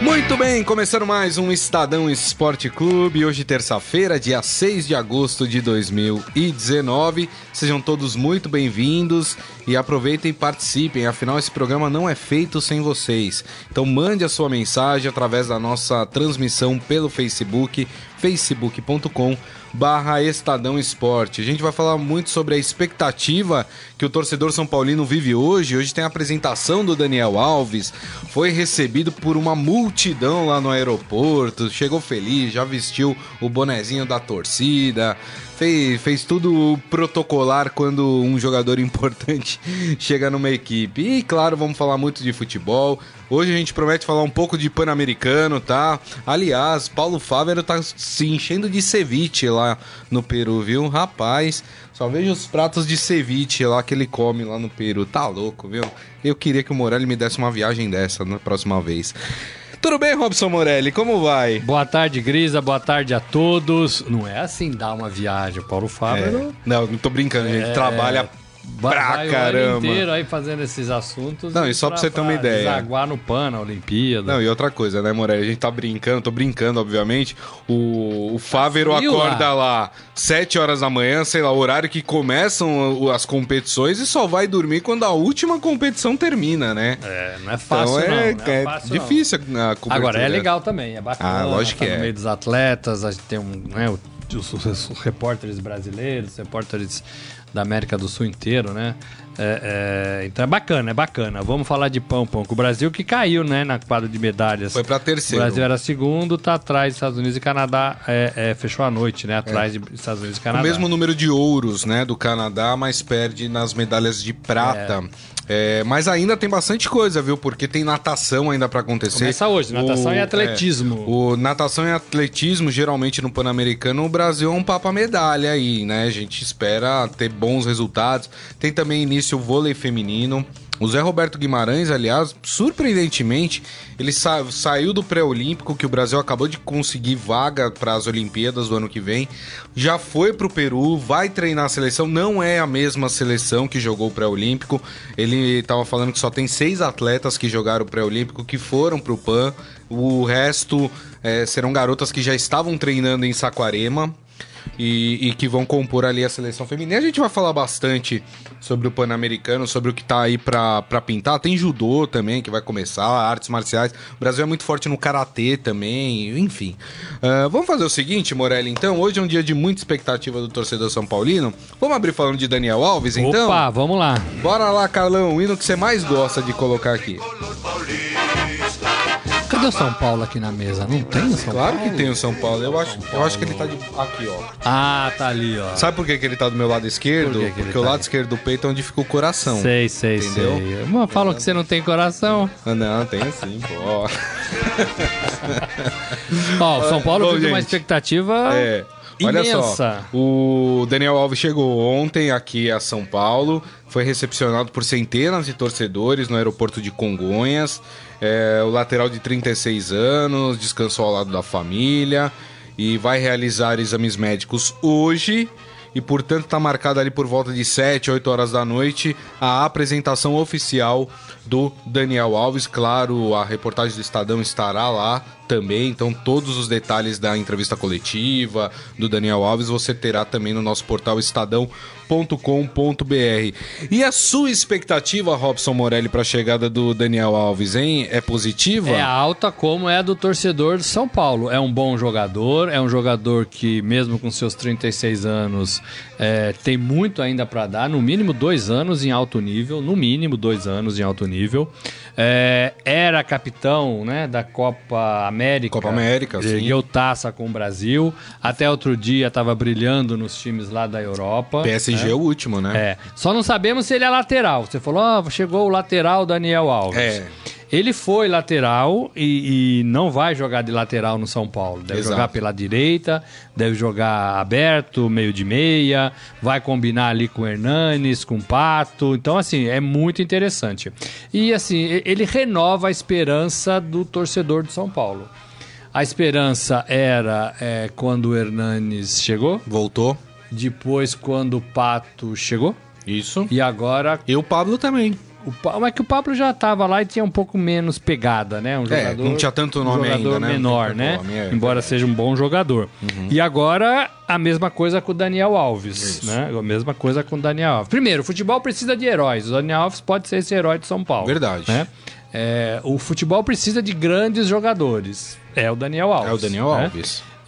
Muito bem, começando mais um Estadão Esporte Clube. Hoje, terça-feira, dia 6 de agosto de 2019. Sejam todos muito bem-vindos e aproveitem e participem, afinal, esse programa não é feito sem vocês. Então, mande a sua mensagem através da nossa transmissão pelo Facebook, facebook.com barra Estadão Esporte. A gente vai falar muito sobre a expectativa que o torcedor São Paulino vive hoje. Hoje tem a apresentação do Daniel Alves, foi recebido por uma multidão lá no aeroporto, chegou feliz, já vestiu o bonezinho da torcida, fez, fez tudo protocolar quando um jogador importante chega numa equipe. E claro, vamos falar muito de futebol. Hoje a gente promete falar um pouco de Pan-Americano, tá? Aliás, Paulo Fávero tá se enchendo de ceviche lá no Peru, viu? Rapaz, só vejo os pratos de ceviche lá que ele come lá no Peru. Tá louco, viu? Eu queria que o Morelli me desse uma viagem dessa na próxima vez. Tudo bem, Robson Morelli? Como vai? Boa tarde, Grisa. Boa tarde a todos. Não é assim dar uma viagem. Paulo Fábio. É. Não, não tô brincando, gente. É... Trabalha Vai, pra vai caramba. Inteiro aí fazendo esses assuntos. Não, e só pra, pra você ter uma ideia. Desaguar no PAN, na Olimpíada. Não, e outra coisa, né, Morelli? A gente tá brincando, tô brincando, obviamente. O, o Fávero tá acorda lá. lá 7 horas da manhã, sei lá, o horário que começam as competições e só vai dormir quando a última competição termina, né? É, não é fácil, então, é, não, não é, fácil, difícil não. a cobertura. Agora, é legal também, é bacana. Ah, lógico tá que é. no meio dos atletas, a gente tem um, né, os, os, os repórteres brasileiros, repórteres da América do Sul inteiro, né? É, é, então é bacana, é bacana. Vamos falar de pão, pão. O Brasil que caiu, né, na quadra de medalhas. Foi para terceiro. O Brasil era segundo, tá atrás dos Estados Unidos e Canadá. É, é fechou a noite, né? Atrás é. dos Estados Unidos e Canadá. O mesmo número de ouros, né, do Canadá, mas perde nas medalhas de prata. É, mas ainda tem bastante coisa, viu? Porque tem natação ainda para acontecer. Começa hoje, natação o, e atletismo. É, o natação e atletismo, geralmente no Pan-Americano, o Brasil é um papa medalha aí, né? A gente espera ter bons resultados. Tem também início o vôlei feminino. O Zé Roberto Guimarães, aliás, surpreendentemente, ele sa saiu do pré-olímpico, que o Brasil acabou de conseguir vaga para as Olimpíadas do ano que vem. Já foi para o Peru, vai treinar a seleção. Não é a mesma seleção que jogou o pré-olímpico. Ele estava falando que só tem seis atletas que jogaram o pré-olímpico que foram para o PAN. O resto é, serão garotas que já estavam treinando em Saquarema e, e, que vão compor ali a seleção feminina. A gente vai falar bastante sobre o Pan-Americano, sobre o que tá aí pra, pra pintar. Tem judô também, que vai começar, artes marciais. O Brasil é muito forte no karatê também, enfim. Uh, vamos fazer o seguinte, Morelli, então. Hoje é um dia de muita expectativa do torcedor São Paulino. Vamos abrir falando de Daniel Alves, então? Opa, vamos lá. Bora lá, Carlão, o hino que você mais gosta de colocar aqui. Cadê o São Paulo aqui na mesa? Não tem o São claro Paulo? Claro que tem o São Paulo. Eu acho, eu acho que ele tá de, aqui, ó. Ah, tá ali, ó. Sabe por que, que ele tá do meu lado esquerdo? Por que Porque tá o lado esquerdo do peito é onde fica o coração. Sei, sei, entendeu? sei. Mas falam que você não tem coração. Ah, não, tem sim, pô. ó, o São Paulo Bom, vive uma expectativa. É. Olha Imensa. só, o Daniel Alves chegou ontem aqui a São Paulo, foi recepcionado por centenas de torcedores no aeroporto de Congonhas. É, o lateral de 36 anos descansou ao lado da família e vai realizar exames médicos hoje. E, portanto, está marcada ali por volta de 7, 8 horas da noite a apresentação oficial do Daniel Alves. Claro, a reportagem do Estadão estará lá também, então todos os detalhes da entrevista coletiva do Daniel Alves você terá também no nosso portal estadão.com.br. E a sua expectativa, Robson Morelli, para a chegada do Daniel Alves, hein? É positiva? É alta como é a do torcedor de São Paulo. É um bom jogador, é um jogador que, mesmo com seus 36 anos, é, tem muito ainda para dar, no mínimo dois anos em alto nível, no mínimo dois anos em alto nível. É, era capitão né, da Copa América. Copa América, sim. Ergueu taça com o Brasil. Até outro dia estava brilhando nos times lá da Europa. PSG né? é o último, né? É. Só não sabemos se ele é lateral. Você falou, oh, chegou o lateral Daniel Alves. É. Ele foi lateral e, e, não vai jogar de lateral no São Paulo. Deve Exato. jogar pela direita, deve jogar aberto, meio de meia, vai combinar ali com o Hernanes, com o Pato. Então, assim, é muito interessante. E, assim, ele renova a esperança do torcedor de São Paulo. A esperança era é, quando o Hernanes chegou, Voltou. depois quando o Pato chegou, Isso. e agora E o Pablo também. O mas que o Pablo já estava lá e tinha um pouco menos pegada, né? Um É, não tinha tanto nome um jogador ainda, né? menor, né? nome, é, Embora verdade. seja um bom jogador. E agora a mesma coisa com o Daniel Alves, Isso. né? A mesma coisa com o Daniel Alves. Primeiro, o futebol precisa de heróis. O Daniel Alves pode ser esse herói de São Paulo. Verdade. Né? É, o futebol precisa de grandes jogadores. É o Daniel Alves. É o Daniel né?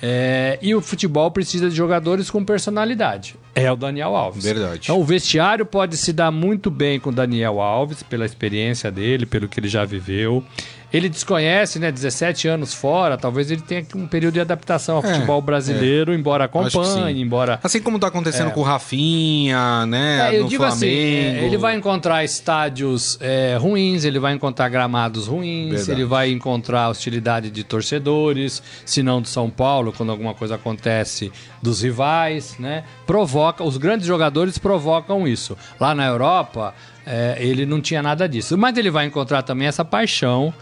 É, e o futebol precisa de jogadores com personalidade. É o Daniel Alves. Verdade. Então o vestiário pode se dar muito bem com o Daniel Alves, pela experiência dele, pelo que ele já viveu. Ele desconhece, né? 17 anos fora, talvez ele tenha um período de adaptação ao É, futebol brasileiro, embora Acho que acompanhe, embora. Assim como tá acontecendo com o Rafinha, né? É, eu no digo assim, Flamengo. é, ele vai encontrar estádios é, ruins, ele vai encontrar gramados ruins, Verdade. ele vai encontrar hostilidade de torcedores, se não do São Paulo, quando alguma coisa acontece dos rivais, né? Provoca, os grandes jogadores provocam isso. Lá na Europa, é, ele não tinha nada disso. Mas ele vai encontrar também essa paixão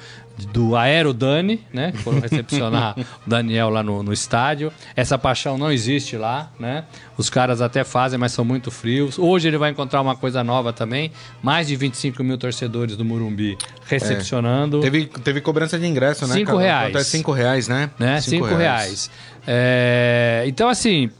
do Aero Dani, né? Que foram recepcionar o Daniel lá no, no estádio. Essa paixão não existe lá, né? Os caras até fazem, mas são muito frios. Hoje ele vai encontrar uma coisa nova também. Mais de 25 mil torcedores do Murumbi recepcionando. Teve, teve cobrança de ingresso, né? Cinco cara? reais. Até cinco reais, né? né? Cinco, reais. É, Então, assim,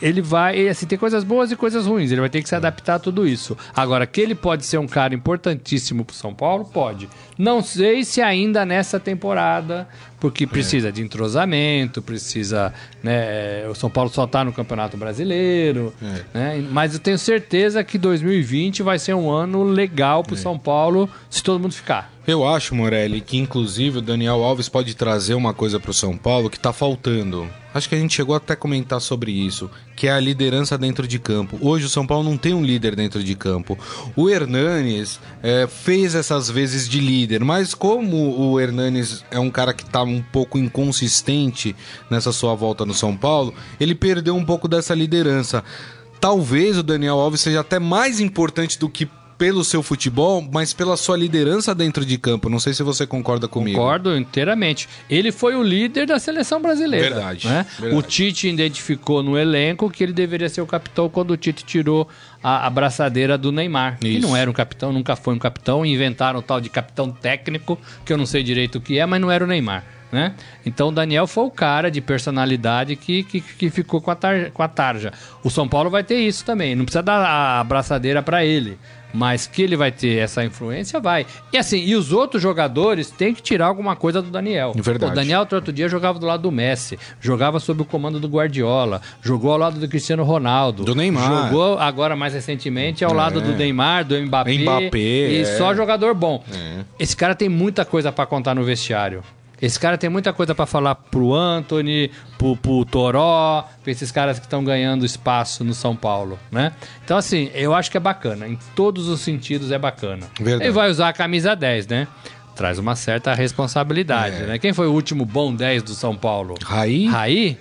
ele vai. Assim, tem coisas boas e coisas ruins. Ele vai ter que se adaptar a tudo isso. Agora, que ele pode ser um cara importantíssimo pro São Paulo, pode. Não sei se ainda nessa temporada, porque precisa de entrosamento, precisa. Né, o São Paulo só tá no Campeonato Brasileiro. Né, mas eu tenho certeza que 2020 vai ser um ano legal pro São Paulo se todo mundo ficar. Eu acho, Morelli, que inclusive o Daniel Alves pode trazer uma coisa pro São Paulo que tá faltando. Acho que a gente chegou até a comentar sobre isso, que é a liderança dentro de campo. Hoje o São Paulo não tem um líder dentro de campo. O Hernanes é, fez essas vezes de líder, mas como o Hernanes é um cara que tá um pouco inconsistente nessa sua volta no São Paulo, ele perdeu um pouco dessa liderança. Talvez o Daniel Alves seja até mais importante do que pelo seu futebol, mas pela sua liderança dentro de campo. Não sei se você concorda comigo. Concordo inteiramente. Ele foi o líder da seleção brasileira. Verdade, né? verdade. O Tite identificou no elenco que ele deveria ser o capitão quando o Tite tirou a abraçadeira do Neymar. Que Isso. não era um capitão, nunca foi um capitão. Inventaram o tal de capitão técnico, que eu não sei direito o que é, mas não era o Neymar. Né? Então o Daniel foi o cara de personalidade que, que, que ficou com a, tar, com a tarja. O São Paulo vai ter isso também. Não precisa dar a abraçadeira para ele. Mas que ele vai ter essa influência, vai. E assim, e os outros jogadores têm que tirar alguma coisa do Daniel. Verdade. O Daniel, outro dia, jogava do lado do Messi, jogava sob o comando do Guardiola, jogou ao lado do Cristiano Ronaldo. Do Neymar. Jogou agora, mais recentemente, ao É. lado do Neymar, do Mbappé. Mbappé, E é. só jogador bom. É. Esse cara tem muita coisa pra contar no vestiário. Esse cara tem muita coisa pra falar pro Anthony, pro, pro Toró, pra esses caras que estão ganhando espaço no São Paulo, né? Então, assim, eu acho que é bacana. Em todos os sentidos é bacana. Verdade. Ele vai usar a camisa 10, né? Traz uma certa responsabilidade, É. né? Quem foi o último bom 10 do São Paulo? Raí? Raí?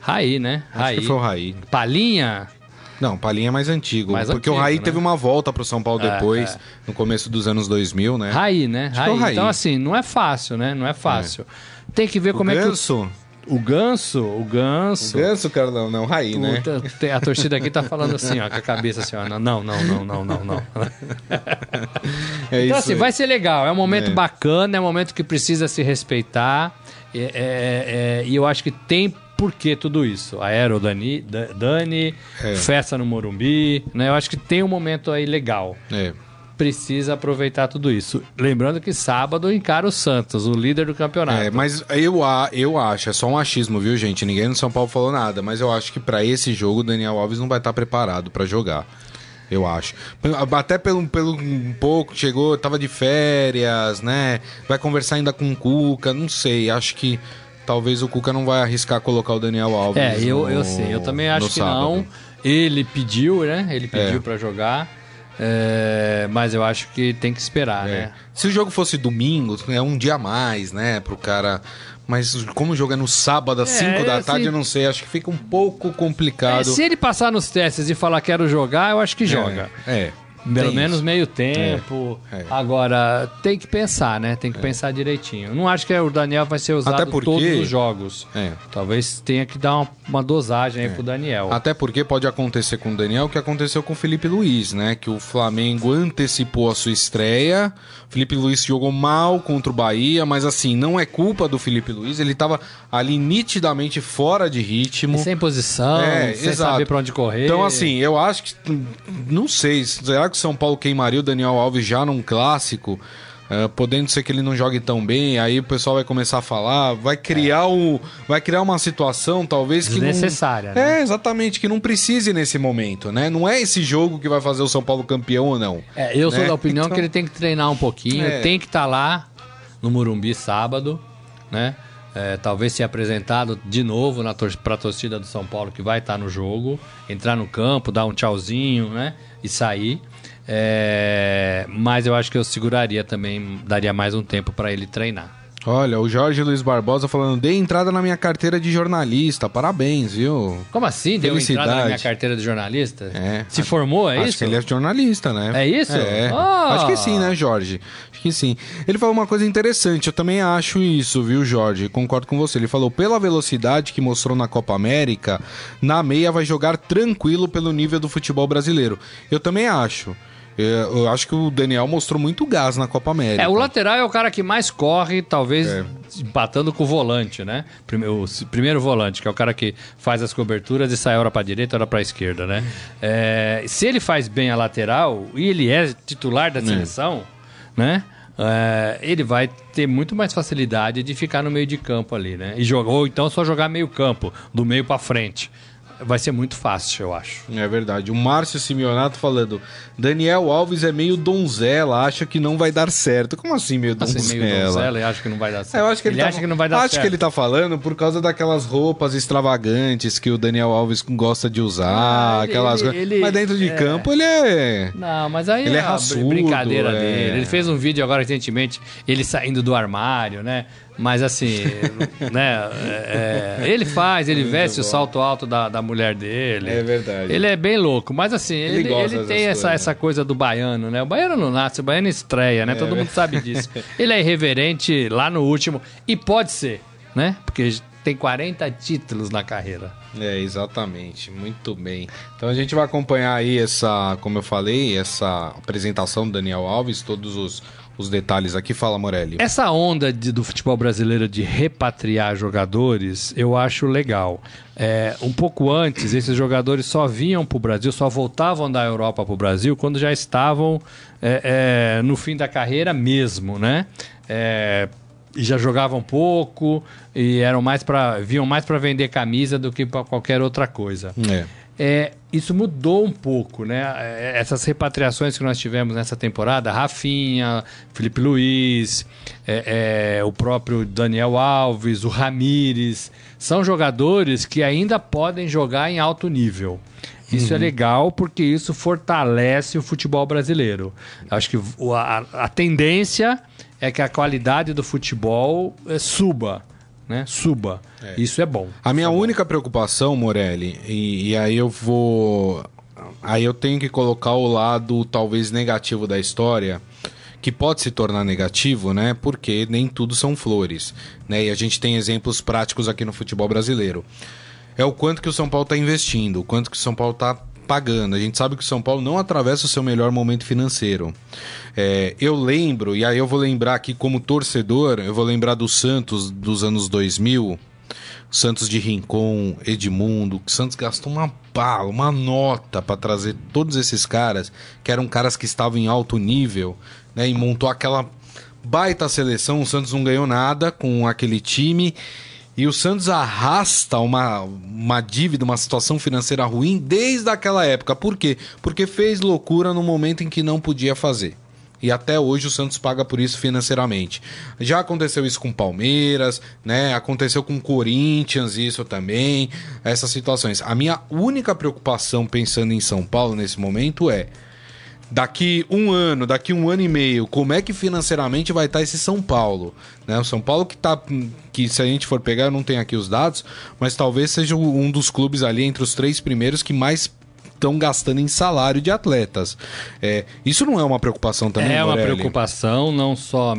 Raí, né? Acho Raí. que foi o Raí. Palinha? Não, Palinha é mais antigo. Mais porque o antigo, Raí né? teve uma volta pro São Paulo É, depois, é. no começo dos anos 2000, né? Raí, né? que é o Raí. Raí. Então, assim, não é fácil, né? Não é fácil. Tem que ver O como é que Ganso? o, o ganso, o ganso. Ganso, Carlão, não, Raí, né? A torcida aqui tá falando assim, ó, com a cabeça assim, ó. Não, não, não, não, não, não. É Então, assim, aí. vai ser legal. É um momento É. bacana, é um momento que precisa se respeitar. É, é, é, e eu acho que tem por que tudo isso. Aero Dani, Da- Dani, É. festa no Morumbi, né? Eu acho que tem um momento aí legal. É. Precisa aproveitar tudo isso. Lembrando que sábado encara o Santos, o líder do campeonato. É, mas eu, eu acho, é só um achismo, viu, gente? Ninguém no São Paulo falou nada, mas eu acho que pra esse jogo o Daniel Alves não vai estar preparado pra jogar. Eu acho. Até pelo, pelo um pouco, chegou, tava de férias, né? Vai conversar ainda com o Cuca, não sei. Acho que talvez o Cuca não vai arriscar colocar o Daniel Alves. É, eu, no- eu sei. Eu também acho que sábado. não. Ele pediu, né? Ele pediu É. pra jogar. É, mas eu acho que tem que esperar, É. né? Se o jogo fosse domingo, é um dia a mais, né, pro cara. Mas como o jogo é no sábado às 5 da assim- tarde, eu não sei, acho que fica um pouco É, complicado. se ele passar nos testes e falar quero jogar, eu acho que joga. É. é. Pelo Tem menos isso. meio tempo. É, é. Agora, tem que pensar, né? Tem que pensar direitinho. Não acho que o Daniel vai ser usado Até porque- todos os jogos. É. Talvez tenha que dar uma, uma dosagem aí pro Daniel. Até porque pode acontecer com o Daniel o que aconteceu com o Felipe Luiz, né? Que o Flamengo antecipou a sua estreia. Felipe Luiz jogou mal contra o Bahia, mas assim, não é culpa do Felipe Luiz. Ele tava ali nitidamente fora de ritmo. E sem posição, É, sem exato. saber pra onde correr. Então, assim, eu acho que. Não sei. Será que o São Paulo queimaria o Daniel Alves já num clássico? É, podendo ser que ele não jogue tão bem, aí o pessoal vai começar a falar, vai criar o, vai criar uma situação talvez que não- Desnecessária, né? É, exatamente, que não precise nesse momento, né? Não é esse jogo que vai fazer o São Paulo campeão ou não. É, eu sou né? da opinião Então- que ele tem que treinar um pouquinho, É. tem que estar lá no Morumbi sábado, né? É, talvez ser apresentado de novo na tor pra torcida do São Paulo que vai estar no jogo, entrar no campo, dar um tchauzinho, né? E sair. É, mas eu acho que eu seguraria também, daria mais um tempo para ele treinar. Olha, o Jorge Luiz Barbosa falando, dei entrada na minha carteira de jornalista, parabéns, viu? Como assim? Deu entrada na minha carteira de jornalista? É. Se formou, é Acho isso? que ele é jornalista, né? É isso? É. Ah! Acho que sim, né, Jorge? Acho que sim. Ele falou uma coisa interessante, eu também acho isso, viu, Jorge? Concordo com você. Ele falou, pela velocidade que mostrou na Copa América, na meia vai jogar tranquilo pelo nível do futebol brasileiro. Eu também acho. Eu eu acho que o Daniel mostrou muito gás na Copa América. É, o lateral é o cara que mais corre, talvez É. empatando com o volante, né? Primeiro, o primeiro volante, que é o cara que faz as coberturas e sai hora pra direita, hora pra esquerda, né? É, se ele faz bem a lateral e ele é titular da seleção, né? É, ele vai ter muito mais facilidade de ficar no meio de campo ali, né? E jogar, ou então só jogar meio campo, do meio pra frente. Vai ser muito fácil, eu acho. É verdade. O Márcio Simeonato falando: Daniel Alves é meio donzela, acha que não vai dar certo. Como assim, meio donzela? Assim, meio donzela e acha que não vai dar certo. É, eu acho que ele, tá, acha que não vai dar acho certo. que ele tá falando por causa daquelas roupas extravagantes que o Daniel Alves gosta de usar, Ah, ele- aquelas ele- coisas. ele- Mas dentro de é. campo ele é. Não, mas aí Ele é br- raçudo, brincadeira é. dele. Ele fez um vídeo agora recentemente, ele saindo do armário, né? Mas assim, né? é, é, ele faz, ele veste o salto alto da, da mulher dele. É verdade. Ele é bem louco, mas assim, Ele ele, ele tem essa, coisas. essa coisa do baiano, né? O baiano não nasce, o baiano estreia, né? Todo mundo sabe disso. Ele é irreverente lá no último, e pode ser, né? Porque tem 40 títulos na carreira. É, exatamente. Muito bem. Então a gente vai acompanhar aí essa, como eu falei, essa apresentação do Daniel Alves, todos os, os detalhes aqui. Fala, Morelli. Essa onda de- do futebol brasileiro de repatriar jogadores, eu acho legal. É, um pouco antes, esses jogadores só vinham para o Brasil, só voltavam da Europa para o Brasil quando já estavam é, é, no fim da carreira mesmo, né? É, e já jogavam pouco e eram mais para vinham mais para vender camisa do que para qualquer outra coisa. É. É, isso mudou um pouco, né? É, Essas repatriações que nós tivemos nessa temporada, Rafinha, Felipe Luiz, é, é, o próprio Daniel Alves, o Ramires, são jogadores que ainda podem jogar em alto nível. Isso é legal porque isso fortalece o futebol brasileiro. Acho que a, a tendência é que a qualidade do futebol eh, suba, né? Suba. Isso é bom. A minha única preocupação, Morelli, e, e aí eu vou. Aí eu tenho que colocar o lado talvez negativo da história, que pode se tornar negativo, né? Porque nem tudo são flores, né? E a gente tem exemplos práticos aqui no futebol brasileiro. É o quanto que o São Paulo está investindo, o quanto que o São Paulo está pagando. A gente sabe que o São Paulo não atravessa o seu melhor momento financeiro. É, eu lembro, e aí eu vou lembrar aqui como torcedor, eu vou lembrar do Santos dos anos 2000, Santos de Rincon, Edmundo, que Santos gastou uma bala, uma nota para trazer todos esses caras, que eram caras que estavam em alto nível, né, e montou aquela baita seleção. O Santos não ganhou nada com aquele time. E o Santos arrasta uma, uma dívida, uma situação financeira ruim desde aquela época. Por quê? Porque fez loucura no momento em que não podia fazer. E até hoje o Santos paga por isso financeiramente. Já aconteceu isso com Palmeiras, né? Aconteceu com Corinthians, isso também. Essas situações. A minha única preocupação pensando em São Paulo nesse momento é daqui um ano, daqui um ano e meio, como é que financeiramente vai estar esse São Paulo? Né? O São Paulo que tá. Que se a gente for pegar, eu não tenho aqui os dados, mas talvez seja um dos clubes ali entre os três primeiros que mais estão gastando em salário de atletas. É, isso não é uma preocupação também, É uma Morelli? preocupação não só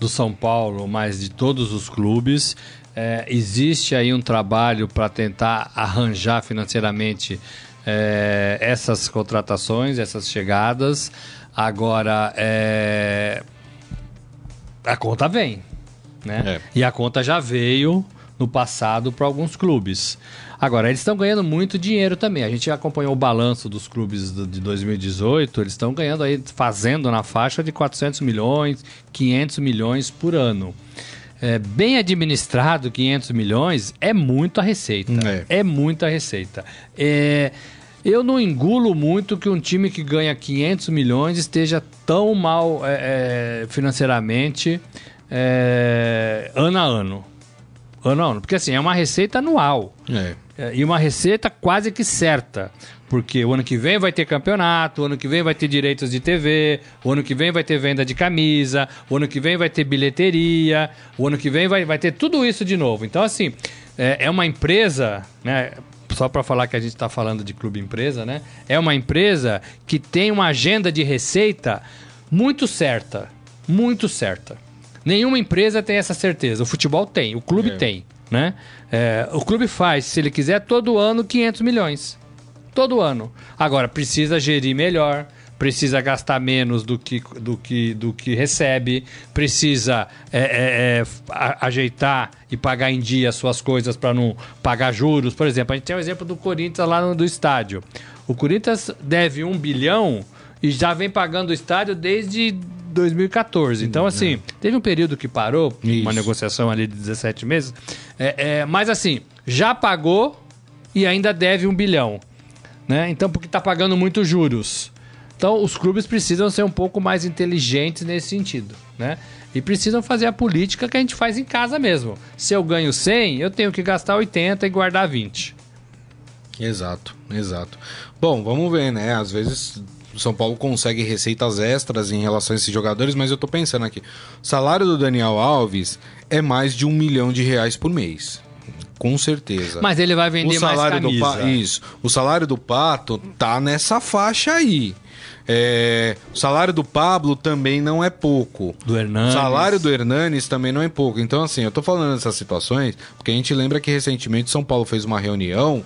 do São Paulo, mas de todos os clubes. É, existe aí um trabalho para tentar arranjar financeiramente é, essas contratações, essas chegadas. Agora, é, a conta vem, né? É. E a conta já veio no passado para alguns clubes. Agora, eles estão ganhando muito dinheiro também. A gente acompanhou o balanço dos clubes de 2018, eles estão ganhando aí, fazendo na faixa de 400 milhões, 500 milhões por ano. É, bem administrado, 500 milhões é muita receita. É. É, muita receita. É, eu não engulo muito que um time que ganha 500 milhões esteja tão mal é, é, financeiramente é, ano a ano. Ano. Porque assim, é uma receita anual. É. É, E uma receita quase que certa. Porque o ano que vem vai ter campeonato, o ano que vem vai ter direitos de TV, o ano que vem vai ter venda de camisa, o ano que vem vai ter bilheteria, o ano que vem vai, vai ter tudo isso de novo. Então, assim, é, é uma empresa, né? Só para falar que a gente está falando de clube empresa, né? É uma empresa que tem uma agenda de receita muito certa. Muito certa. Nenhuma empresa tem essa certeza. O futebol tem, o clube É. tem, né? É, o clube faz, se ele quiser, todo ano 500 milhões. Todo ano. Agora, precisa gerir melhor, precisa gastar menos do que, do que, do que recebe, precisa é, é, é, a- ajeitar e pagar em dia as suas coisas para não pagar juros. Por exemplo, a gente tem o exemplo do Corinthians lá no, do estádio. O Corinthians deve um bilhão e já vem pagando o estádio desde 2014. Então, assim, teve um período que parou, uma Isso. negociação ali de 17 meses. É, é, mas, assim, já pagou e ainda deve um bilhão. Né? Então, porque está pagando muitos juros. Então, os clubes precisam ser um pouco mais inteligentes nesse sentido. Né? E precisam fazer a política que a gente faz em casa mesmo. Se eu ganho 100, eu tenho que gastar 80 e guardar 20. Exato, exato. Bom, vamos ver, né? Às vezes o São Paulo consegue receitas extras em relação a esses jogadores, mas eu tô pensando aqui. O salário do Daniel Alves é mais de um milhão de reais por mês. Com certeza. Mas ele vai vender o salário mais do camisa. Pa- Isso. O salário do Pato tá nessa faixa aí. É, o salário do Pablo também não é pouco. Do O Hernanes. salário do Hernanes também não é pouco. Então, assim, eu tô falando dessas situações porque a gente lembra que recentemente São Paulo fez uma reunião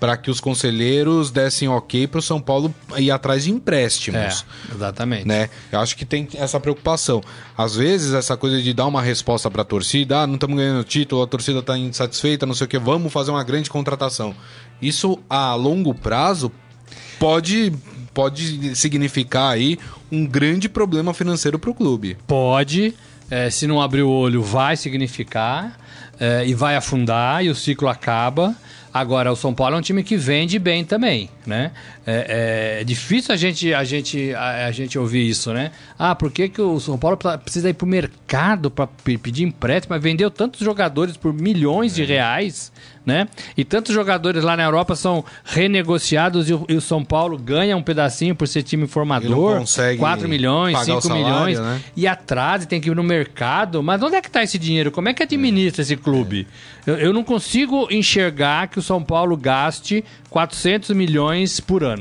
para que os conselheiros dessem ok para o São Paulo ir atrás de É, empréstimos. exatamente. Né? Eu acho que tem essa preocupação. Às vezes, essa coisa de dar uma resposta para a torcida, ah, não estamos ganhando título, a torcida está insatisfeita, não sei o que, vamos fazer uma grande contratação. Isso a longo prazo pode, pode significar aí um grande problema financeiro para o clube. Pode, é, se não abrir o olho, vai significar é, e vai afundar e o ciclo acaba. Agora, o São Paulo é um time que vende bem também, né? É, é difícil a gente, a, gente, a, a gente ouvir isso, né? Ah, por que, que o São Paulo precisa ir pro mercado para pedir empréstimo? Mas vendeu tantos jogadores por milhões É. de reais, né? E tantos jogadores lá na Europa são renegociados e o, e o São Paulo ganha um pedacinho por ser time formador. consegue 4 milhões, pagar o 5 salário, milhões né? e atrás e tem que ir no mercado. Mas onde é que está esse dinheiro? Como é que administra esse clube? Eu, eu não consigo enxergar que o São Paulo gaste 400 milhões por ano.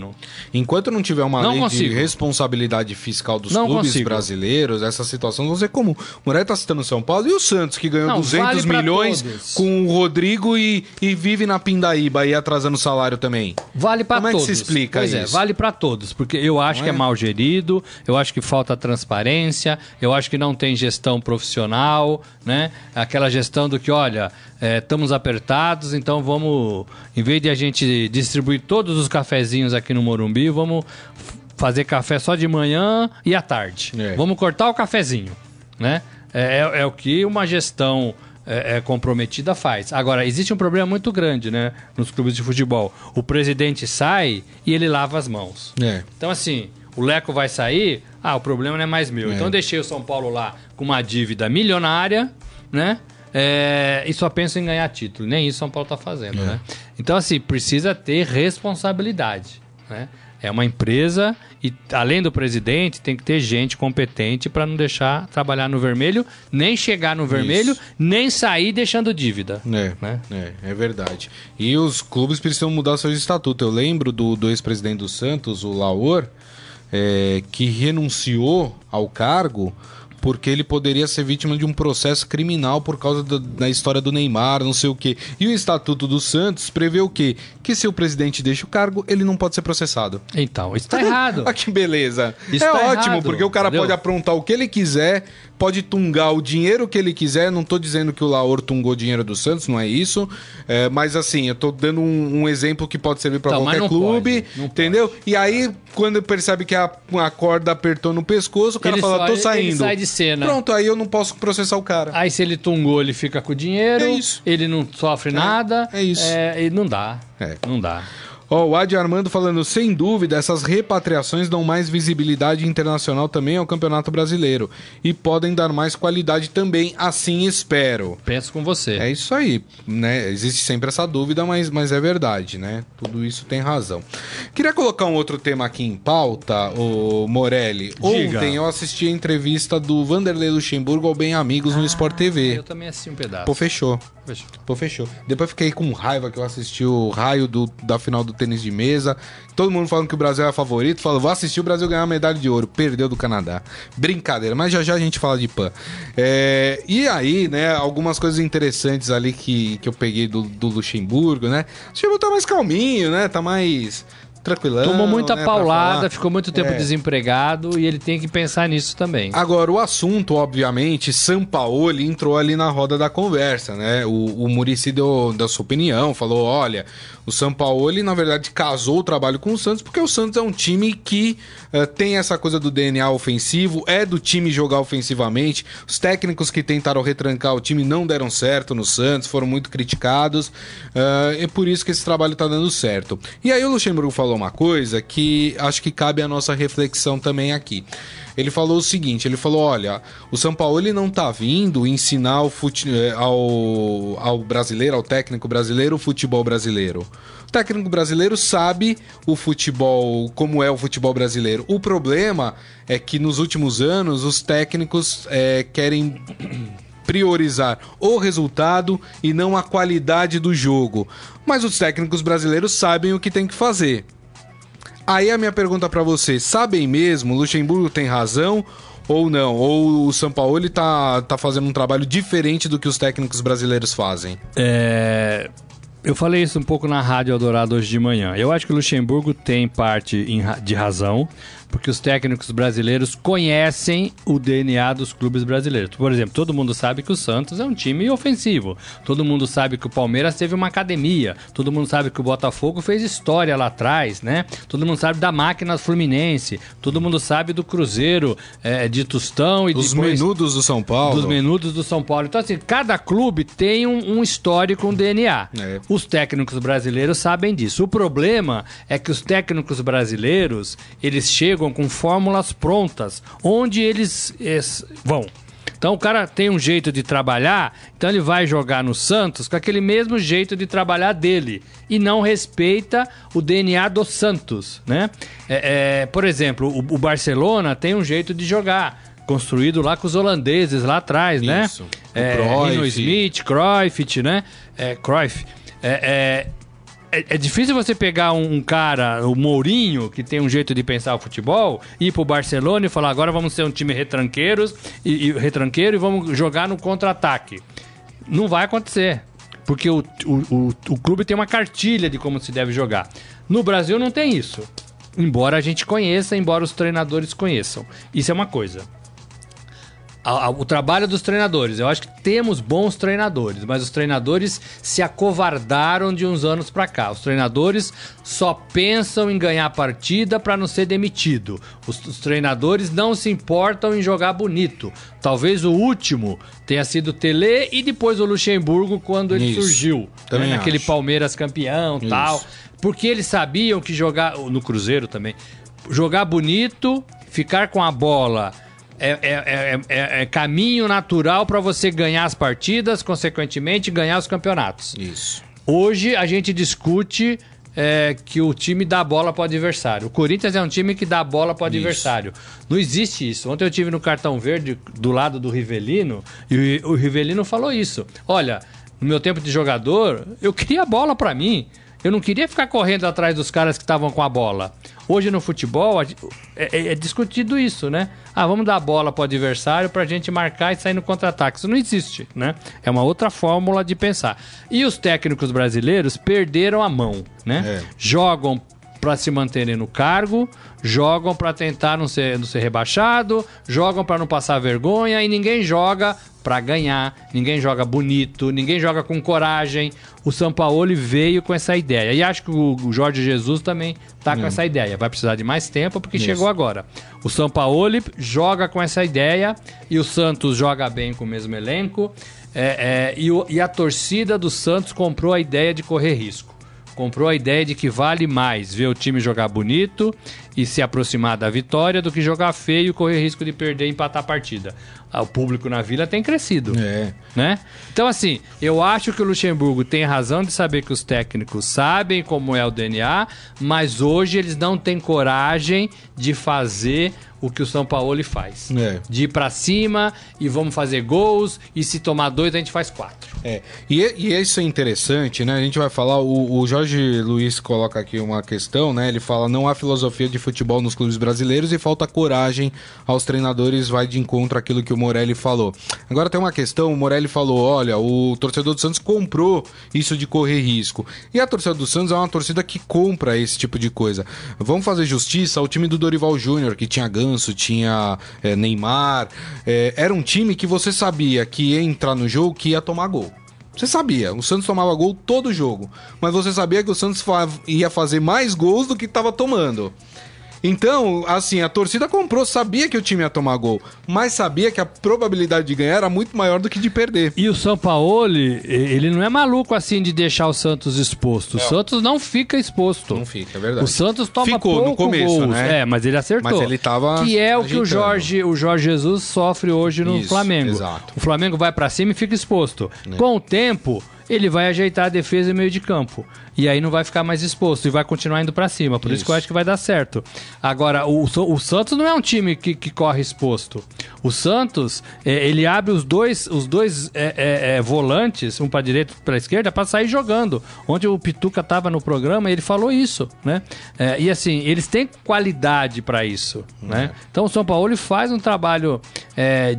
Enquanto não tiver uma Não lei consigo. de responsabilidade fiscal dos Não clubes consigo. brasileiros, essa situação não ser comum. O Moreira tá citando o São Paulo e o Santos, que ganhou Não, 200 vale milhões todos. com o Rodrigo e, e vive na Pindaíba aí atrasando o salário também. Vale para Como é que todos. se explica pois é, isso? vale para todos, porque eu acho Não que é é? mal gerido, eu acho que falta transparência, eu acho que não tem gestão profissional, né? Aquela gestão do que, olha, é, estamos apertados, então vamos, em vez de a gente distribuir todos os cafezinhos aqui no Morumbi, vamos fazer café só de manhã e à tarde. É. Vamos cortar o cafezinho, né? É, é- é o que uma gestão é, é, comprometida faz. Agora, existe um problema muito grande, né? Nos clubes de futebol. O presidente sai e ele lava as mãos. É. Então, assim, o Leco vai sair, ah, o problema não é mais meu. Então, deixei o São Paulo lá com uma dívida milionária, né? É, e só penso em ganhar título. Nem isso o São Paulo tá fazendo, É. né? Então, assim, precisa ter responsabilidade, né? É uma empresa e, além do presidente, tem que ter gente competente para não deixar trabalhar no vermelho, nem chegar no vermelho, Isso. nem sair deixando dívida. É, Né? é, é verdade. E os clubes precisam mudar seus estatutos. Eu lembro do, do ex-presidente do Santos, o Laor, é, que renunciou ao cargo porque ele poderia ser vítima de um processo criminal por causa do- da história do Neymar, não sei o quê. E o estatuto do Santos prevê o quê? Que se o presidente deixa o cargo, ele não pode ser processado. Então, isso tá errado. Ah, que beleza. Isso é tá ótimo, errado, porque o cara entendeu? pode aprontar o que ele quiser, pode tungar o dinheiro que ele quiser. Não tô dizendo que o Laor tungou dinheiro do Santos, não é isso. É, mas assim, eu tô dando um, um exemplo que pode servir Então, mas qualquer clube, pode, entendeu? E aí, quando percebe que a, a corda apertou no pescoço, o cara Ele fala, só- tô saindo. ele sai de cena. Pronto, aí eu não posso processar o cara. Aí se ele tungou, ele fica com o dinheiro, É isso. ele não sofre nada. é isso. É, e não dá. É. Não dá. Ó, o Adi Armando falando, sem dúvida, essas repatriações dão mais visibilidade internacional também ao Campeonato Brasileiro. E podem dar mais qualidade também, assim espero. Penso com você. É isso aí, né? Existe sempre essa dúvida, mas, mas é verdade, né? Tudo isso tem razão. Queria colocar um outro tema aqui em pauta, o Morelli. Diga. Ontem eu assisti a entrevista do Vanderlei Luxemburgo ao Bem Amigos no Sport TV. Ah, Eu também assisti um pedaço. Pô, fechou. Fechou. Pô, fechou. Depois fiquei com raiva que eu assisti o raio do, da final do tênis de mesa. Todo mundo falando que o Brasil é favorito. Falou, vou assistir o Brasil ganhar a medalha de ouro. Perdeu do Canadá. Brincadeira, mas já já a gente fala de PAN. É, e aí, né, algumas coisas interessantes ali que, que eu peguei do, do Luxemburgo, né? O Luxemburgo tá mais calminho, né? Tá mais tranquilão. Tomou muita né, paulada, ficou muito tempo É. desempregado e ele tem que pensar nisso também. Agora, o assunto, obviamente, Sampaoli entrou ali na roda da conversa, né? O, o Murici deu, deu sua opinião, falou: olha, o Sampaoli, na verdade, casou o trabalho com o Santos, porque o Santos é um time que eh, tem essa coisa do DNA ofensivo, é do time jogar ofensivamente. Os técnicos que tentaram retrancar o time não deram certo no Santos, foram muito criticados. eh, é por isso que esse trabalho tá dando certo. E aí o Luxemburgo falou uma coisa que acho que cabe a nossa reflexão também aqui. Ele falou o seguinte: ele falou, olha, o São Paulo ele não tá vindo ensinar fute- eh, ao, ao brasileiro, ao técnico brasileiro, o futebol brasileiro. O técnico brasileiro sabe o futebol, como é o futebol brasileiro. O problema é que nos últimos anos os técnicos eh, querem priorizar o resultado e não a qualidade do jogo. Mas os técnicos brasileiros sabem o que tem que fazer. Aí a minha pergunta pra você, sabem mesmo, Luxemburgo tem razão ou não? Ou o São Paulo ele tá, tá fazendo um trabalho diferente do que os técnicos brasileiros fazem? É, Eu falei isso um pouco na Rádio Eldorado hoje de manhã. Eu acho que o Luxemburgo tem parte de razão, porque os técnicos brasileiros conhecem o DNA dos clubes brasileiros. Por exemplo, todo mundo sabe que o Santos é um time ofensivo. Todo mundo sabe que o Palmeiras teve uma academia. Todo mundo sabe que o Botafogo fez história lá atrás, né? Todo mundo sabe da máquina Fluminense. Todo mundo sabe do Cruzeiro é, de Tostão e Os depois menudos do São Paulo. dos menudos do São Paulo. Então, assim, cada clube tem um, um histórico, um DNA. É. Os técnicos brasileiros sabem disso. O problema é que os técnicos brasileiros, eles chegam com fórmulas prontas, onde eles es- vão. Então o cara tem um jeito de trabalhar, então ele vai jogar no Santos com aquele mesmo jeito de trabalhar dele e não respeita o DNA do Santos, né? É, é, por exemplo, o, o Barcelona tem um jeito de jogar construído lá com os holandeses lá atrás, né? Isso. O É, Cruyff. Smith, Cruyff, né? É, Cruyff. É, é, é- difícil você pegar um, um cara, o Mourinho, que tem um jeito de pensar o futebol, ir pro Barcelona e falar agora vamos ser um time retranqueiros e, e- retranqueiro e vamos jogar no contra-ataque. Não vai acontecer. Porque o, o, o, o clube tem uma cartilha de como se deve jogar. No Brasil não tem isso. Embora a gente conheça, embora os treinadores conheçam. Isso é uma coisa. A- a- o trabalho dos treinadores. Eu acho que temos bons treinadores, mas os treinadores se acovardaram de uns anos pra cá. Os treinadores só pensam em ganhar partida pra não ser demitido. Os, os treinadores não se importam em jogar bonito. Talvez o último tenha sido o Tele e depois o Luxemburgo quando ele Isso. surgiu. Também né? Naquele. Palmeiras campeão Isso. tal. Porque eles sabiam que jogar. No Cruzeiro também. Jogar bonito, ficar com a bola é, é- é- é- é caminho natural para você ganhar as partidas, consequentemente ganhar os campeonatos. Isso. Hoje a gente discute é, que o time dá bola para o adversário. O Corinthians é um time que dá bola para o adversário. Não existe isso. Ontem eu tive no cartão verde do lado do Rivelino e o, o Rivelino falou isso. Olha, no meu tempo de jogador, eu queria bola para mim. Eu não queria ficar correndo atrás dos caras que estavam com a bola. Hoje no futebol é, é, é, discutido isso, né? Ah, vamos dar a bola para o adversário para a gente marcar e sair no contra-ataque. Isso não existe, né? É uma outra fórmula de pensar. E os técnicos brasileiros perderam a mão, né? É. Jogam para se manterem no cargo, jogam para tentar não ser, não ser rebaixado, jogam para não passar vergonha e ninguém joga para ganhar, ninguém joga bonito, ninguém joga com coragem. O Sampaoli veio com essa ideia. E acho que o Jorge Jesus também tá com hum. essa ideia. Vai precisar de mais tempo porque Isso. chegou agora. O Sampaoli joga com essa ideia e o Santos joga bem com o mesmo elenco. É, é, e, o, e a torcida do Santos comprou a ideia de correr risco comprou a ideia de que vale mais ver o time jogar bonito e se aproximar da vitória do que jogar feio e correr risco de perder e empatar a partida. O público na vila tem crescido. É. Né? Então, assim, eu acho que o Luxemburgo tem razão de saber que os técnicos sabem como é o DNA, mas hoje eles não têm coragem de fazer o que o São Paulo faz. É. De ir para cima e vamos fazer gols e se tomar dois a gente faz quatro. É. E, e isso é interessante, né? A gente vai falar, o, o Jorge Luiz coloca aqui uma questão, né? Ele fala não há filosofia de futebol nos clubes brasileiros e falta coragem aos treinadores, vai de encontro àquilo que o Morelli falou. Agora tem uma questão, o Morelli falou, olha, o torcedor do Santos comprou isso de correr risco. E a torcida do Santos é uma torcida que compra esse tipo de coisa. Vamos fazer justiça ao time do Dorival Júnior, que tinha Ganso, tinha é, Neymar. É, era um time que você sabia que ia entrar no jogo, que ia tomar gol. Você sabia, o Santos tomava gol todo jogo, mas você sabia que o Santos ia fazer mais gols do que estava tomando. Então, assim, a torcida comprou, sabia que o time ia tomar gol, mas sabia que a probabilidade de ganhar era muito maior do que de perder. E o São Paulo, ele não é maluco assim de deixar o Santos exposto. O Santos não fica exposto. Não fica, é verdade. O Santos toma Ficou pouco no começo, gols. né? É, mas ele acertou. Mas ele tava Que é o que o Jorge, o Jorge Jesus sofre hoje no Isso, Flamengo. Exato. O Flamengo vai para cima e fica exposto. É. Com o tempo, ele vai ajeitar a defesa e meio de campo. E aí não vai ficar mais exposto e vai continuar indo para cima. Por isso. isso. que eu acho que vai dar certo. Agora, o, o Santos não é um time que, que corre exposto. O Santos, é, ele abre os dois, os dois é, é, é volantes, um para direita e para esquerda, para sair jogando. Onde o Pituca estava no programa, ele falou isso, né? É, e assim, eles têm qualidade para isso, né? É. Então o São Paulo faz um trabalho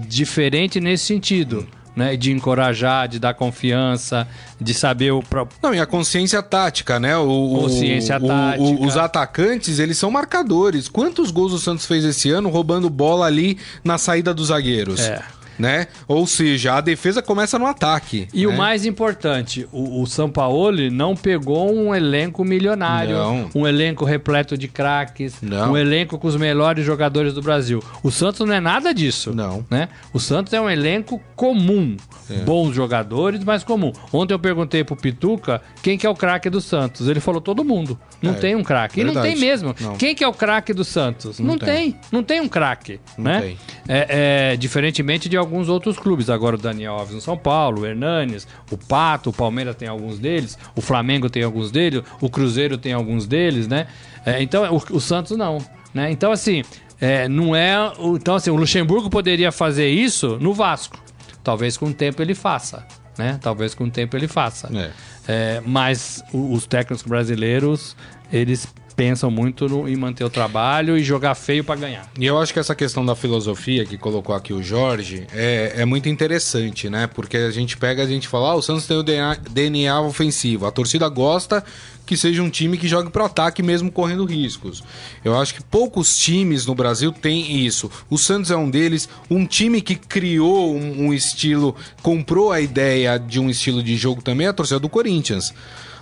diferente nesse sentido né? De encorajar, de dar confiança, de saber o próprio. Não, e a consciência tática, né? O, consciência o, tática. O, os atacantes, eles são marcadores. Quantos gols o Santos fez esse ano roubando bola ali na saída dos zagueiros? É né? Ou seja, a defesa começa no ataque. E né? o mais importante, o, o Sampaoli não pegou um elenco milionário, não. um elenco repleto de craques, um elenco com os melhores jogadores do Brasil. O Santos não é nada disso. Não. Né? O Santos é um elenco comum. É. Bons jogadores, mas comum. Ontem eu perguntei pro Pituca quem que é o craque do Santos. Ele falou todo mundo. Não é. tem um craque. E não tem mesmo. Não. Quem que é o craque do Santos? Não, não tem. tem. Não tem um craque. Né? Tem. É, é, diferentemente de alguns alguns outros clubes. Agora o Daniel Alves no São Paulo, o Hernanes, o Pato, o Palmeiras tem alguns deles, o Flamengo tem alguns deles, o Cruzeiro tem alguns deles, né? É, então o, o, Santos não. Né? Então, assim, é, não é. Então, assim, o Luxemburgo poderia fazer isso no Vasco. Talvez com o tempo ele faça. Né? Talvez com o tempo ele faça. É. É, mas os técnicos brasileiros, eles pensam muito no, em manter o trabalho e jogar feio para ganhar. E eu acho que essa questão da filosofia que colocou aqui o Jorge é, é muito interessante, né? Porque a gente pega, a gente fala, ah, o Santos tem o DNA, ofensivo. A torcida gosta que seja um time que jogue para ataque mesmo correndo riscos. Eu acho que poucos times no Brasil têm isso. O Santos é um deles, um time que criou um, um estilo, comprou a ideia de um estilo de jogo também, é a torcida do Corinthians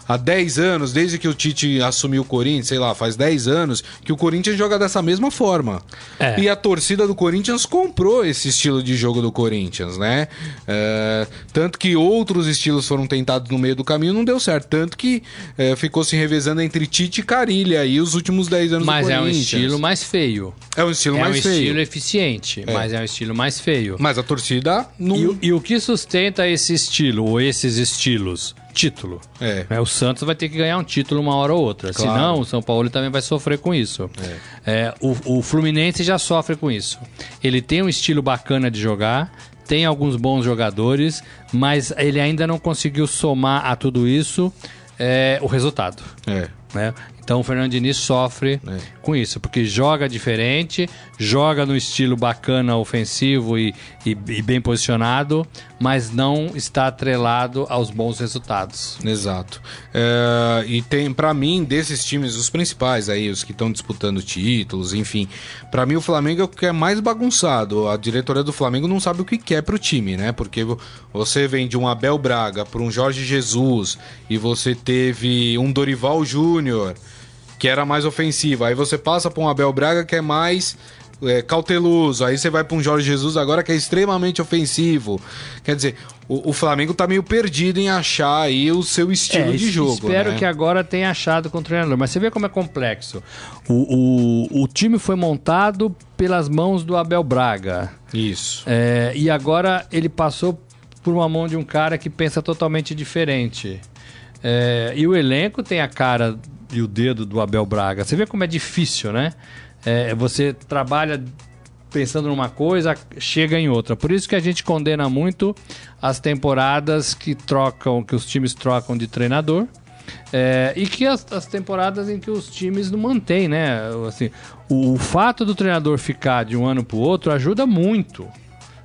há 10 anos, desde que o Tite assumiu o Corinthians, sei lá, faz 10 anos, que o Corinthians joga dessa mesma forma. É. E a torcida do Corinthians comprou esse estilo de jogo do Corinthians, né? É, tanto que outros estilos foram tentados no meio do caminho não deu certo. Tanto que é, ficou se revezando entre Tite e Carilha aí os últimos 10 anos mas do Corinthians. Mas é um estilo mais feio. É um estilo é mais um feio. É um estilo eficiente, é. mas é um estilo mais feio. Mas a torcida não... E, e o que sustenta esse estilo, ou esses estilos? Título. É. Né? O Santos vai ter que ganhar um título uma hora ou outra. Claro. Senão, o São Paulo também vai sofrer com isso. É, o, o Fluminense já sofre com isso. Ele tem um estilo bacana de jogar, tem alguns bons jogadores, mas ele ainda não conseguiu somar a tudo isso é, o resultado. É. né? Então o Fernando Diniz sofre É. com isso, porque joga diferente, joga no estilo bacana, ofensivo e, e- e bem posicionado, mas não está atrelado aos bons resultados. Exato. É, e tem, para mim, desses times, os principais aí, os que estão disputando títulos, enfim. Pra mim, o Flamengo é o que é mais bagunçado. A diretoria do Flamengo não sabe o que quer pro time, né? Porque vo- você vem de um Abel Braga para um Jorge Jesus e você teve um Dorival Júnior que era mais ofensivo. Aí você passa pra um Abel Braga que é mais é, cauteloso. Aí você vai pra um Jorge Jesus agora que é extremamente ofensivo. Quer dizer, o, o Flamengo tá meio perdido em achar aí o seu estilo É, de jogo. Espero né? que agora tenha achado com o treinador. Mas você vê como é complexo. O, o, o time foi montado pelas mãos do Abel Braga. Isso. É, e agora ele passou por uma mão de um cara que pensa totalmente diferente. É, e o elenco tem a cara e o dedo do Abel Braga. Você vê como é difícil, né? É, você trabalha pensando numa coisa, chega em outra. Por isso que a gente condena muito as temporadas que trocam, que os times trocam de treinador. É, e que as, as temporadas em que os times não mantêm, né? Assim, o, o fato do treinador ficar de um ano para o outro ajuda muito.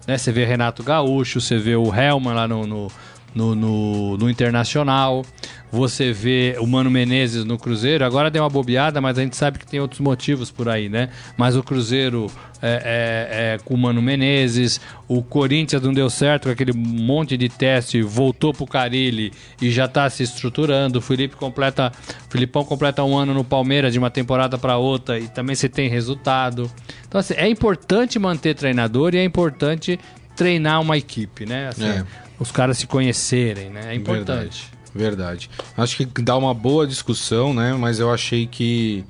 Né? Você vê Renato Gaúcho, você vê o Helman lá no, no, no, no- no Internacional, você vê o Mano Menezes no Cruzeiro. Agora deu uma bobeada, mas a gente sabe que tem outros motivos por aí, né? Mas o Cruzeiro é, é- é com o Mano Menezes, o Corinthians não deu certo com aquele monte de teste, voltou pro Carilli e já tá se estruturando. O Felipe completa, o Filipão completa um ano no Palmeiras de uma temporada para outra e também você tem resultado. Então assim, é importante manter treinador e é importante treinar uma equipe, né? Assim, É. Os caras se conhecerem, né? É importante. Verdade. Acho que dá uma boa discussão, né? Mas eu achei que.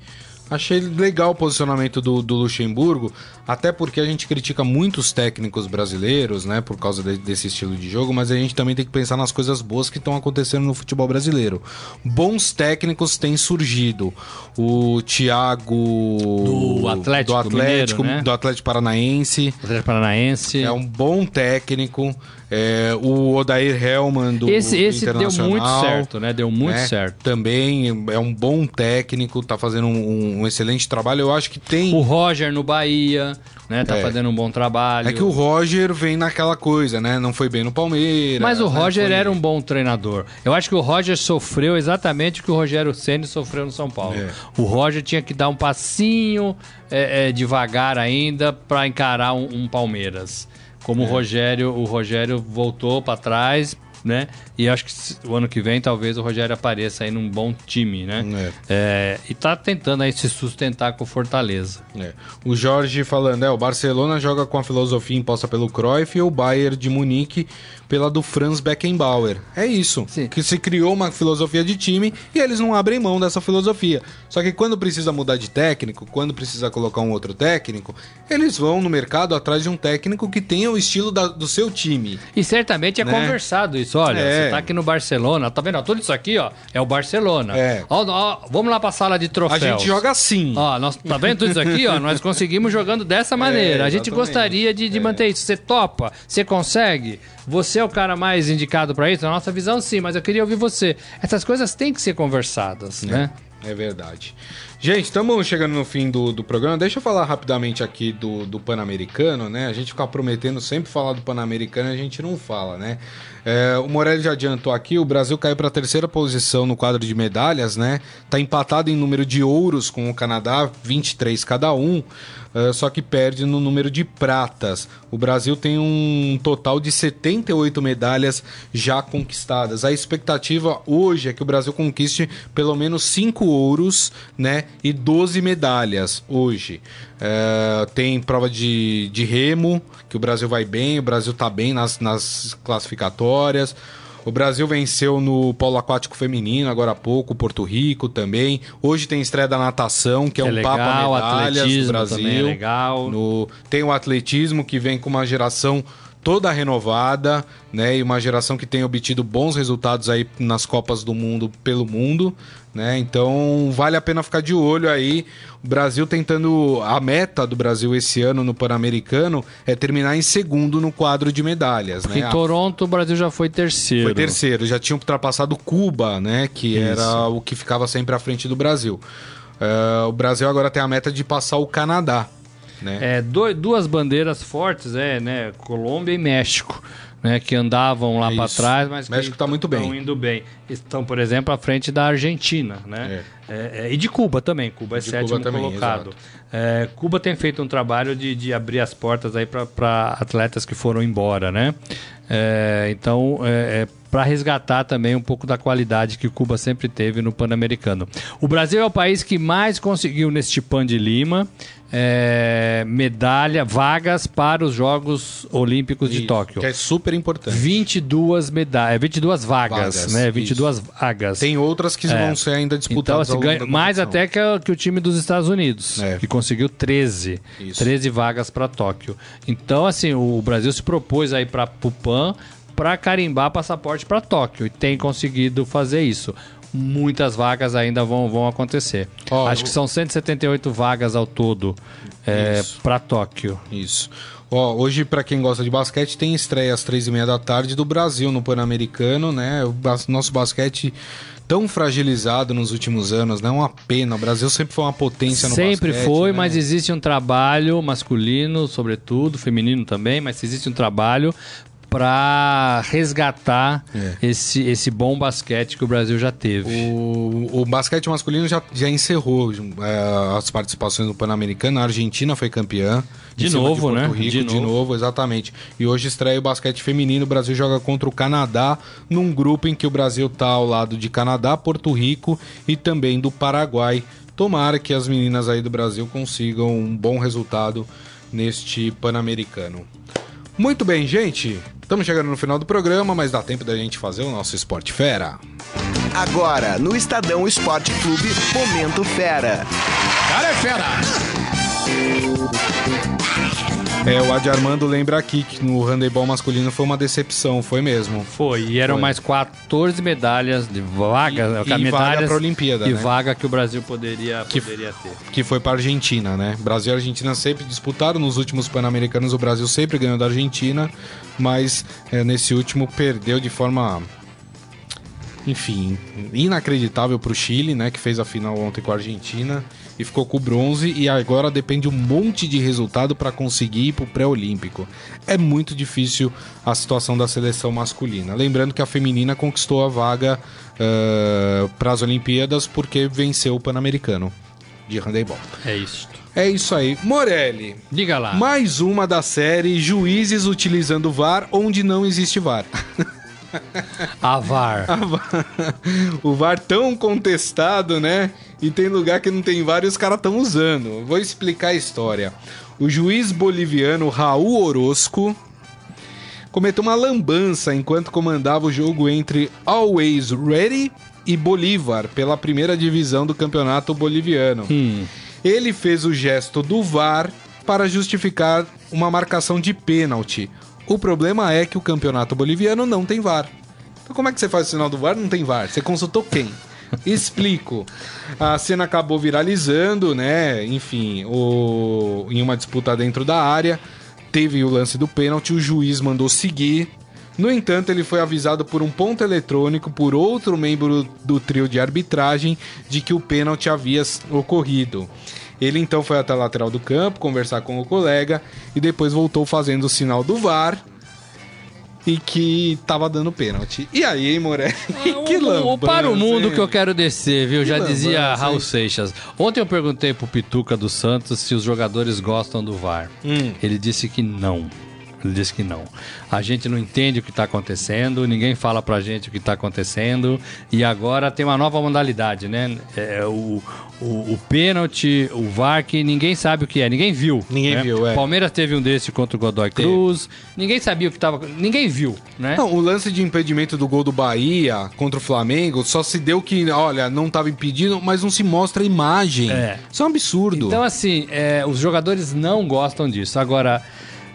Achei legal o posicionamento do, do Luxemburgo, até porque a gente critica muitos técnicos brasileiros, né, por causa de- desse estilo de jogo, mas a gente também tem que pensar nas coisas boas que estão acontecendo no futebol brasileiro. Bons técnicos têm surgido. O Thiago Do Atlético do Atlético, Mineiro, né? do Atlético Paranaense, Atlético Paranaense. é um bom técnico. É, o Odair Hellman do esse esse deu muito certo, né? Deu muito né? certo. Também é um bom técnico, tá fazendo um, um excelente trabalho. Eu acho que tem. O Roger no Bahia, né? Tá É. fazendo um bom trabalho. É que o Roger vem naquela coisa, né? Não foi bem no Palmeiras. Mas o né? Roger era um bom treinador. Eu acho que o Roger sofreu exatamente o que o Rogério Ceni sofreu no São Paulo. É. O Roger tinha que dar um passinho é, é, devagar ainda para encarar um, um Palmeiras. Como É. o Rogério, o Rogério voltou para trás, né? E acho que o ano que vem talvez o Rogério apareça aí num bom time, né? É, e tá tentando aí se sustentar com o Fortaleza. É. O Jorge falando, é, o Barcelona joga com a filosofia imposta pelo Cruyff e o Bayern de Munique pela do Franz Beckenbauer. É isso. Sim. Que se criou uma filosofia de time e eles não abrem mão dessa filosofia. Só que quando precisa mudar de técnico, quando precisa colocar um outro técnico, eles vão no mercado atrás de um técnico que tenha o estilo da- do seu time. E certamente é Né? conversado isso. Olha, É. você tá aqui no Barcelona, tá vendo? Tudo isso aqui, ó, é o Barcelona. É. Ó, ó, vamos lá pra sala de A troféus. gente joga assim. Ó, nós, tá vendo tudo isso aqui, ó? Nós conseguimos jogando dessa maneira. a gente É, gostaria de, de É. manter isso. Você topa? Você consegue? Você é o cara mais indicado pra isso? Na nossa visão, sim, mas eu queria ouvir você. Essas coisas têm que ser conversadas, né? É verdade. Gente, estamos chegando no fim do, do programa. Deixa eu falar rapidamente aqui do, do Pan-Americano, né? A gente fica prometendo sempre falar do Pan-Americano a gente não fala, né? É, o Morelli já adiantou aqui, o Brasil caiu para a terceira posição no quadro de medalhas, né? Tá empatado em número de ouros com o Canadá, 23 cada um, é, só que perde no número de pratas. O Brasil tem um total de 78 medalhas já conquistadas. A expectativa hoje é que o Brasil conquiste pelo menos 5 ouros, né? E 12 medalhas hoje. É, tem prova de, de remo, que o Brasil vai bem, o Brasil tá bem nas, nas classificatórias. O Brasil venceu no polo aquático feminino agora há pouco, Porto Rico também. Hoje tem estreia da natação, que é, É um legal, papo medalhas do atletismo Brasil. é legal. No- tem o atletismo que vem com uma geração toda renovada, né? E uma geração que tem obtido bons resultados aí nas Copas do Mundo pelo mundo, né? Então vale a pena ficar de olho aí. O Brasil tentando. A meta do Brasil esse ano no Pan-Americano é terminar em segundo no quadro de medalhas. Porque né? em Toronto o Brasil já foi terceiro. Foi terceiro, já tinha ultrapassado Cuba, né? Que Isso. era o que ficava sempre à frente do Brasil. Eh, o Brasil agora tem a meta de passar o Canadá. Né? É, duas bandeiras fortes, é, né? Colômbia e México, né? Que andavam lá É para trás, mas México que tá muito estão bem. indo bem. Estão, por exemplo, à frente da Argentina, né? É, é, e de Cuba também. Cuba é De sétimo Cuba também, colocado. É, Cuba tem feito um trabalho de, de abrir as portas aí para atletas que foram embora, né? É, então, é, para resgatar também um pouco da qualidade que Cuba sempre teve no Pan-Americano. O Brasil é o país que mais conseguiu neste Pan de Lima é, medalha, vagas para os Jogos Olímpicos de Isso, Tóquio. Que é super importante. 22 medalhas, 22 vagas, Vagas, né? 22 vagas. Tem outras que É. vão ser ainda Então, disputadas. assim, ao longo ganha mais até que, que o time dos Estados Unidos, É. que conseguiu 13. Isso. 13 vagas para Tóquio. Então, assim, o Brasil se propôs aí para o PAN para carimbar passaporte para Tóquio e tem conseguido fazer isso. Muitas vagas ainda vão, vão acontecer. Acho que são 178 vagas ao todo é, para Tóquio. Isso. Ó, hoje, pra quem gosta de basquete, tem estreia às três e meia da tarde do Brasil no Pan-Americano, né? O bas- nosso basquete tão fragilizado nos últimos anos, né? Uma pena. O Brasil sempre foi uma potência no Sempre basquete. foi, né? mas existe um trabalho masculino, sobretudo, feminino também, mas existe um trabalho para resgatar É. esse, esse bom basquete que o Brasil já teve. O, o basquete masculino já, já encerrou é, as participações no Pan-Americano. A Argentina foi campeã. De novo, Porto né? Rico, De de, novo. novo. exatamente. E hoje estreia o basquete feminino. O Brasil joga contra o Canadá, num grupo em que o Brasil tá ao lado de Canadá, Porto Rico e também do Paraguai. Tomara que as meninas aí do Brasil consigam um bom resultado neste Pan-Americano. Muito bem, gente. Estamos chegando no final do programa, mas dá tempo da gente fazer o nosso Esporte Fera. Agora, no Estadão Esporte Clube, Momento Fera. Cara é fera! É, o Adi Armando lembra aqui que no handebol masculino foi uma decepção, foi mesmo. Foi, e eram Foi. mais 14 medalhas de vagas, E- e vaga pra Olimpíada, e né? vaga que o Brasil poderia, Que- poderia ter. Que foi pra Argentina, né? Brasil e Argentina sempre disputaram. Nos últimos Pan-Americanos, o Brasil sempre ganhou da Argentina, mas é, nesse último perdeu de forma. Enfim, inacreditável pro Chile, né? Que fez a final ontem com a Argentina e ficou com o bronze. E agora depende um monte de resultado para conseguir ir pro pré-olímpico. É muito difícil a situação da seleção masculina. Lembrando que a feminina conquistou a vaga para as Olimpíadas porque venceu o Pan-Americano de handebol. É isso. É isso aí. Morelli, Diga lá. mais uma da série Juízes utilizando VAR onde não existe VAR. A VAR. o VAR tão contestado, né? E tem lugar que não tem VAR e os caras estão usando. Vou explicar a história. O juiz boliviano Raul Orozco cometeu uma lambança enquanto comandava o jogo entre Always Ready e Bolívar pela primeira divisão do campeonato boliviano. Hum. Ele fez o gesto do VAR para justificar uma marcação de pênalti. O problema é que o campeonato boliviano não tem VAR. Então como é que você faz o sinal do VAR? Não tem VAR. Você consultou quem? Explico. A cena acabou viralizando, né? Enfim, o... em uma disputa dentro da área, teve o lance do pênalti, o juiz mandou seguir. No entanto, ele foi avisado por um ponto eletrônico por outro membro do trio de arbitragem de que o pênalti havia ocorrido. Ele então foi até a lateral do campo conversar com o colega e depois voltou fazendo o sinal do VAR e que tava dando pênalti. E aí, hein, Morelli? que O- o- lambança, Para o mundo hein? que eu quero descer, viu? Já lambança, dizia Raul hein? Seixas. Ontem eu perguntei pro Pituca do Santos se os jogadores gostam do VAR. Hum. Ele disse que não. Ele disse que não. A gente não entende o que está acontecendo, ninguém fala pra gente o que está acontecendo. E agora tem uma nova modalidade, né? É, o, o, o pênalti, o VAR, que ninguém sabe o que é, ninguém viu. Ninguém né? viu, é. Palmeiras teve um desse contra o Godoy Cruz. Ninguém sabia o que estava. Ninguém viu, né? Não, o lance de impedimento do gol do Bahia contra o Flamengo só se deu que, olha, não tava impedido, mas não se mostra a imagem. É. Isso é um absurdo. Então, assim, é, os jogadores não gostam disso. Agora,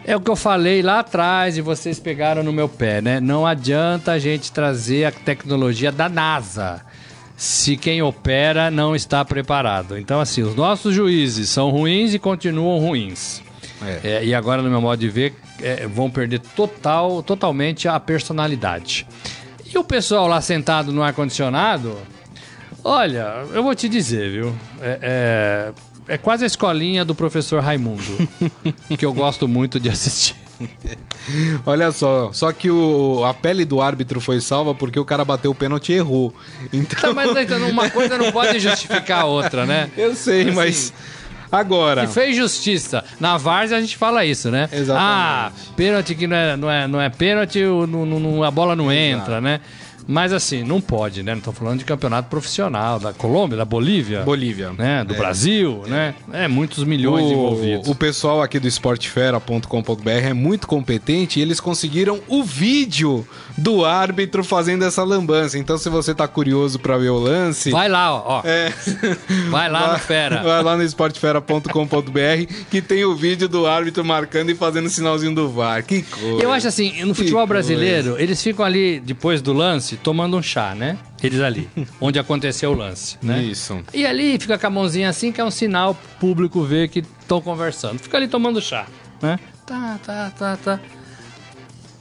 É o que eu falei lá atrás e vocês pegaram no meu pé, né? Não adianta a gente trazer a tecnologia da NASA se quem opera não está preparado. Então, assim, os nossos juízes são ruins e continuam ruins. É. É, e agora, no meu modo de ver, é, vão perder total, totalmente a personalidade. E o pessoal lá sentado no ar-condicionado, olha, eu vou te dizer, viu? É, é, é quase a escolinha do professor Raimundo, que eu gosto muito de assistir. Olha só, só que o, a pele do árbitro foi salva porque o cara bateu o pênalti e errou. Então, Tá, mas então, uma coisa não pode justificar a outra, né? eu sei, Assim, mas agora. Que fez justiça. Na Várzea a gente fala isso, né? Exatamente. Ah, pênalti que não é, não é, não é pênalti, não- não- a bola não entra, né? Mas assim, não pode, né? Não tô falando de campeonato profissional da Colômbia, da Bolívia, Bolívia. né? Do É. Brasil, né? É, muitos milhões envolvidos. O, o pessoal aqui do esportefera.com.br é muito competente e eles conseguiram o vídeo do árbitro fazendo essa lambança. Então, se você tá curioso pra ver o lance. Vai lá, ó. É. Vai lá no Fera. Vai lá no esportefera.com.br que tem o vídeo do árbitro marcando e fazendo o sinalzinho do VAR. Que coisa. Eu acho assim, no futebol brasileiro, eles ficam ali, depois do lance, tomando um chá, né? Eles ali, onde aconteceu o lance, né? Isso. E ali fica com a mãozinha assim, que é um sinal público ver que estão conversando. Fica ali tomando chá, né? Tá, tá, tá, tá.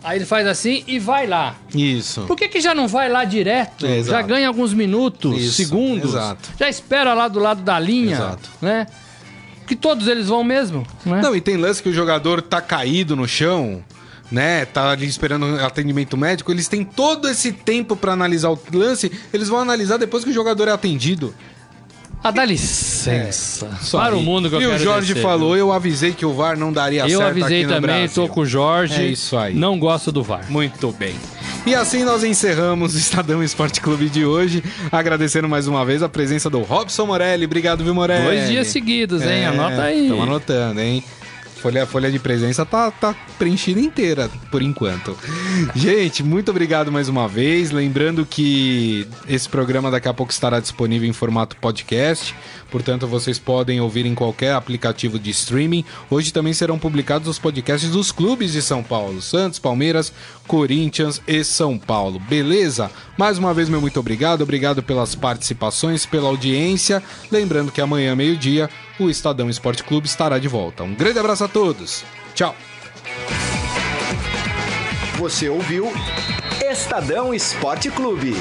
Aí ele faz assim e vai lá. Isso. Por que, que já não vai lá direto? É, exato. já ganha alguns minutos, Isso, segundos. exato. Já espera lá do lado da linha, Exato. né? Que todos eles vão mesmo, né? Não, e tem lance que o jogador tá caído no chão, né? Tá ali esperando atendimento médico. Eles têm todo esse tempo pra analisar o lance. Eles vão analisar depois que o jogador é atendido. Ah, dá licença. Só Para aí. o mundo que eu E o quero Jorge descer, falou, viu? eu avisei que o VAR não daria Eu certo avisei aqui no também, Brasil. tô com o Jorge. É isso aí. Não gosto do VAR. Muito bem. E assim nós encerramos o Estadão Esporte Clube de hoje, agradecendo mais uma vez a presença do Robson Morelli. Obrigado, viu, Morelli? Dois dias seguidos, hein? Anota aí. Estamos anotando, hein? Folha, folha de presença tá, tá preenchida inteira, por enquanto. Gente, muito obrigado mais uma vez. Lembrando que esse programa daqui a pouco estará disponível em formato podcast. Portanto, vocês podem ouvir em qualquer aplicativo de streaming. Hoje também serão publicados os podcasts dos clubes de São Paulo: Santos, Palmeiras, Corinthians e São Paulo. Beleza? Mais uma vez, meu muito obrigado. Obrigado pelas participações, pela audiência. Lembrando que amanhã, meio-dia, o Estadão Esporte Clube estará de volta. Um grande abraço a todos. Tchau. Você ouviu Estadão Esporte Clube.